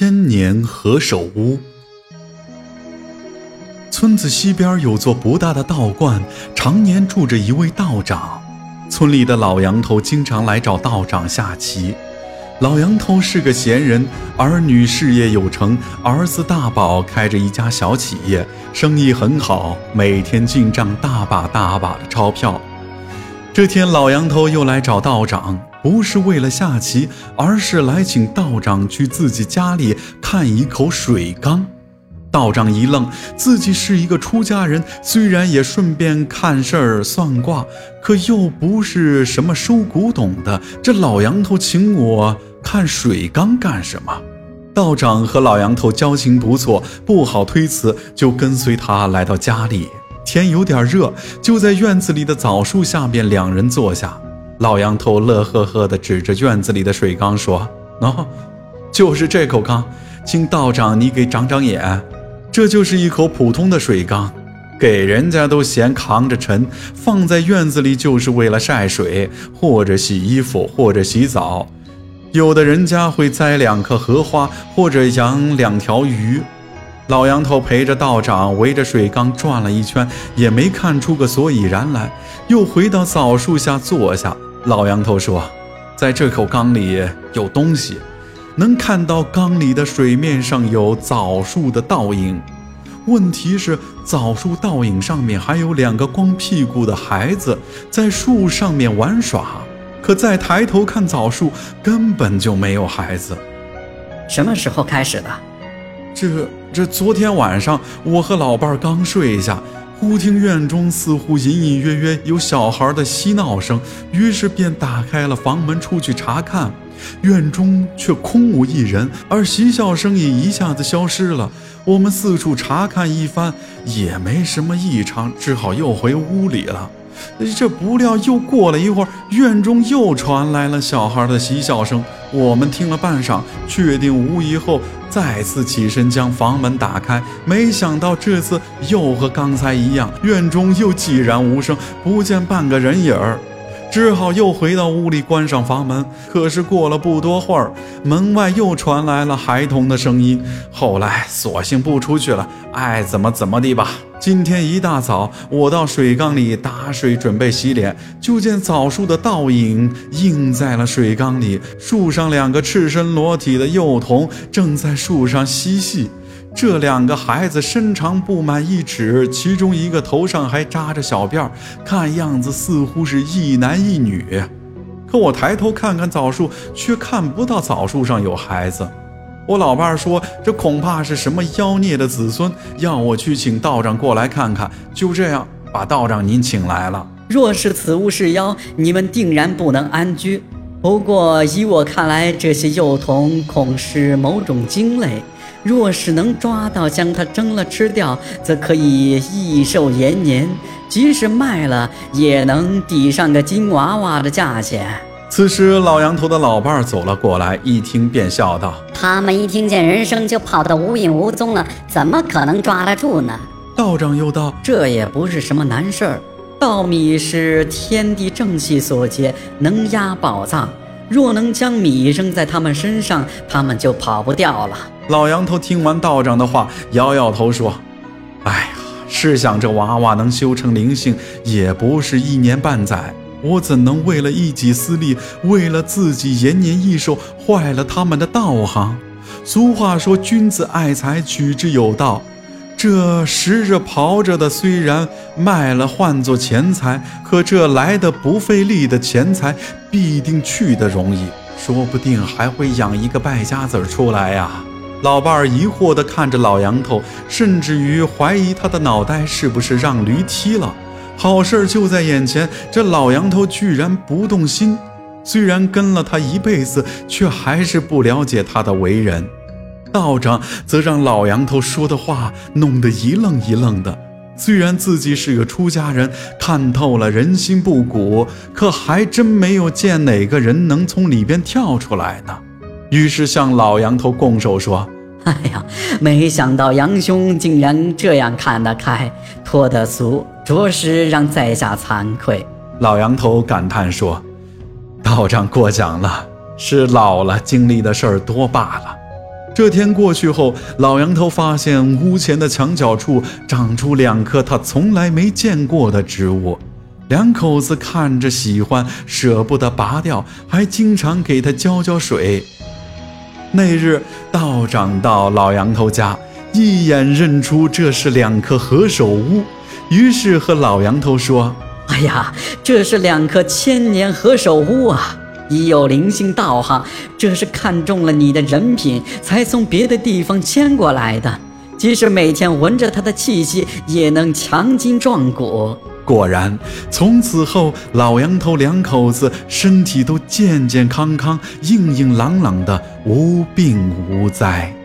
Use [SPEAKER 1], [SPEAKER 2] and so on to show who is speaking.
[SPEAKER 1] 千年何首乌。村子西边有座不大的道观，常年住着一位道长。村里的老杨头经常来找道长下棋。老杨头是个闲人，儿女事业有成，儿子大宝开着一家小企业，生意很好，每天进账大把大把的钞票。这天，老杨头又来找道长，不是为了下棋，而是来请道长去自己家里看一口水缸。道长一愣，自己是一个出家人，虽然也顺便看事儿算卦，可又不是什么收古董的。这老杨头请我看水缸干什么？道长和老杨头交情不错，不好推辞，就跟随他来到家里。天有点热，就在院子里的枣树下边，两人坐下。老杨头乐呵呵地指着院子里的水缸说：“喏，就是这口缸，请道长你给长长眼。这就是一口普通的水缸，给人家都嫌扛着沉，放在院子里就是为了晒水，或者洗衣服，或者洗澡。有的人家会栽两棵荷花，或者养两条鱼。”老杨头陪着道长围着水缸转了一圈，也没看出个所以然来，又回到枣树下坐下。老杨头说：“在这口缸里有东西，能看到缸里的水面上有枣树的倒影。问题是，枣树倒影上面还有两个光屁股的孩子在树上面玩耍。可再抬头看枣树，根本就没有孩子。
[SPEAKER 2] 什么时候开始的？”
[SPEAKER 1] 这这，昨天晚上我和老伴儿刚睡下，忽听院中似乎隐隐约约有小孩的嬉闹声，于是便打开了房门出去查看，院中却空无一人，而嬉笑声也一下子消失了。我们四处查看一番，也没什么异常，只好又回屋里了。这不料又过了一会儿，院中又传来了小孩的嬉笑声。我们听了半晌，确定无疑后，再次起身将房门打开。没想到这次又和刚才一样，院中又寂然无声，不见半个人影儿。只好又回到屋里关上房门。可是过了不多会儿，门外又传来了孩童的声音。后来索性不出去了，爱怎么怎么地吧。今天一大早，我到水缸里打水准备洗脸，就见枣树的倒影映在了水缸里。树上两个赤身裸体的幼童正在树上嬉戏。这两个孩子身长不满一尺，其中一个头上还扎着小辫儿，看样子似乎是一男一女。可我抬头看看枣树，却看不到枣树上有孩子。我老伴儿说，这恐怕是什么妖孽的子孙，要我去请道长过来看看。就这样，把道长您请来了。
[SPEAKER 2] 若是此物是妖，你们定然不能安居。不过依我看来，这些幼童恐是某种精类。若是能抓到，将它蒸了吃掉，则可以益寿延年。即使卖了，也能抵上个金娃娃的价钱。
[SPEAKER 1] 此时，老杨头的老伴儿走了过来，一听便笑道：“
[SPEAKER 3] 他们一听见人声就跑得无影无踪了，怎么可能抓得住呢？”
[SPEAKER 1] 道长又道：“
[SPEAKER 2] 这也不是什么难事儿。稻米是天地正气所结，能压宝藏。若能将米扔在他们身上，他们就跑不掉了。”
[SPEAKER 1] 老杨头听完道长的话，摇摇头说：“哎呀，试想这娃娃能修成灵性，也不是一年半载，我怎能为了一己私利，为了自己延年益寿，坏了他们的道行？俗话说，君子爱财，取之有道。这拾着刨着的，虽然卖了换作钱财，可这来的不费力的钱财，必定去的容易，说不定还会养一个败家子出来呀。”老伴儿疑惑地看着老杨头，甚至于怀疑他的脑袋是不是让驴踢了。好事就在眼前，这老杨头居然不动心。虽然跟了他一辈子，却还是不了解他的为人。道长则让老杨头说的话弄得一愣一愣的。虽然自己是个出家人，看透了人心不古，可还真没有见哪个人能从里边跳出来呢。于是向老杨头拱手说：“
[SPEAKER 2] 哎呀，没想到杨兄竟然这样看得开，脱得俗，着实让在下惭愧。”
[SPEAKER 1] 老杨头感叹说：“道长过奖了，是老了经历的事儿多罢了。这天过去后，老杨头发现屋前的墙角处长出两棵他从来没见过的植物，两口子看着喜欢，舍不得拔掉，还经常给他浇浇水。那日，道长到老杨头家，一眼认出这是两棵何首乌，于是和老杨头说：“
[SPEAKER 2] 哎呀，这是两棵千年何首乌啊！”已有灵性道行，这是看中了你的人品，才从别的地方迁过来的。即使每天闻着它的气息，也能强筋壮骨。
[SPEAKER 1] 果然，从此后，老杨头两口子身体都健健康康、硬硬朗朗的，无病无灾。